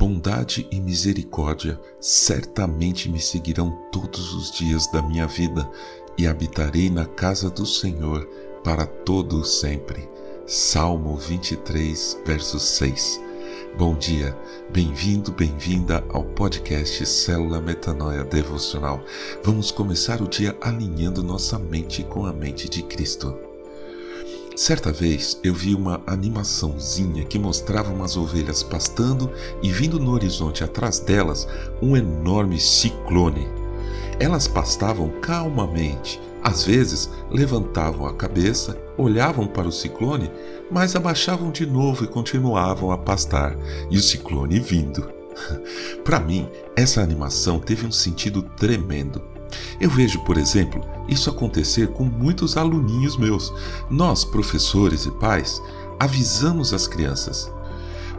bondade e misericórdia certamente me seguirão todos os dias da minha vida e habitarei na casa do Senhor para todo o sempre. Salmo 23, verso 6. Bom dia, bem-vindo, bem-vinda ao podcast Célula Metanoia Devocional. Vamos começar o dia alinhando nossa mente com a mente de Cristo. Certa vez eu vi uma animaçãozinha que mostrava umas ovelhas pastando e vindo no horizonte atrás delas um enorme ciclone. Elas pastavam calmamente, às vezes levantavam a cabeça, olhavam para o ciclone, mas abaixavam de novo e continuavam a pastar, e o ciclone vindo. para mim, essa animação teve um sentido tremendo. Eu vejo, por exemplo, isso acontecer com muitos aluninhos meus. Nós, professores e pais, avisamos as crianças.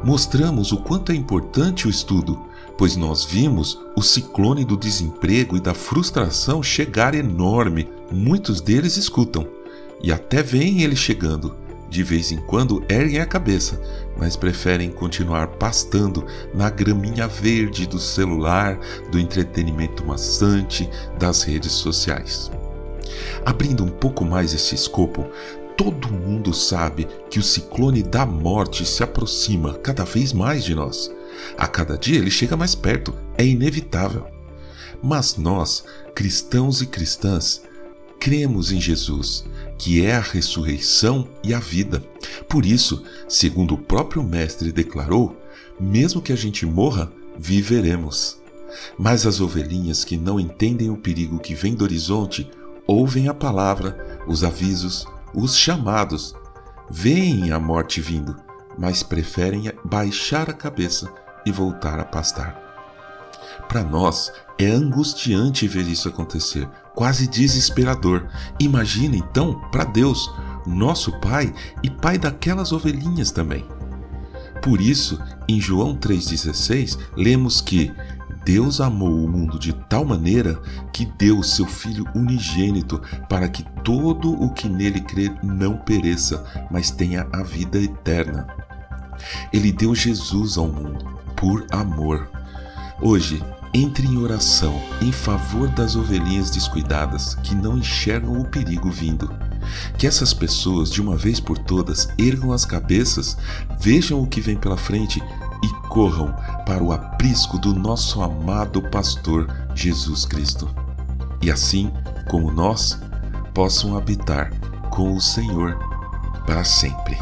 Mostramos o quanto é importante o estudo, pois nós vimos o ciclone do desemprego e da frustração chegar enorme. Muitos deles escutam e até veem ele chegando, de vez em quando erguem a cabeça, mas preferem continuar pastando na graminha verde do celular, do entretenimento maçante, das redes sociais. Abrindo um pouco mais esse escopo, todo mundo sabe que o ciclone da morte se aproxima cada vez mais de nós. A cada dia ele chega mais perto, é inevitável. Mas nós, cristãos e cristãs, cremos em Jesus que é a ressurreição e a vida. Por isso, segundo o próprio Mestre declarou, mesmo que a gente morra, viveremos. Mas as ovelhinhas que não entendem o perigo que vem do horizonte ouvem a palavra, os avisos, os chamados, veem a morte vindo, mas preferem baixar a cabeça e voltar a pastar. Para nós é angustiante ver isso acontecer, quase desesperador. Imagina então para Deus, nosso Pai e Pai daquelas ovelhinhas também. Por isso, em João 3,16, lemos que Deus amou o mundo de tal maneira que deu seu Filho unigênito para que todo o que nele crê não pereça, mas tenha a vida eterna. Ele deu Jesus ao mundo por amor. Hoje, entre em oração em favor das ovelhinhas descuidadas que não enxergam o perigo vindo. Que essas pessoas, de uma vez por todas, ergam as cabeças, vejam o que vem pela frente e corram para o aprisco do nosso amado pastor Jesus Cristo. E assim, como nós, possam habitar com o Senhor para sempre.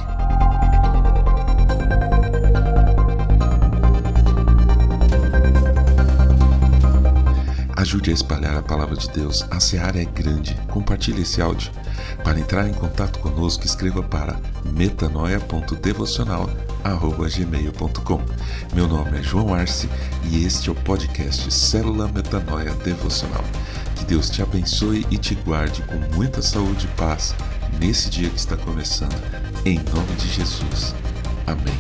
Ajude a espalhar a palavra de Deus. A seara é grande. Compartilhe esse áudio. Para entrar em contato conosco, escreva para metanoia.devocional.gmail.com Meu nome é João Arce e este é o podcast Célula Metanoia Devocional. Que Deus te abençoe e te guarde com muita saúde e paz nesse dia que está começando. Em nome de Jesus. Amém.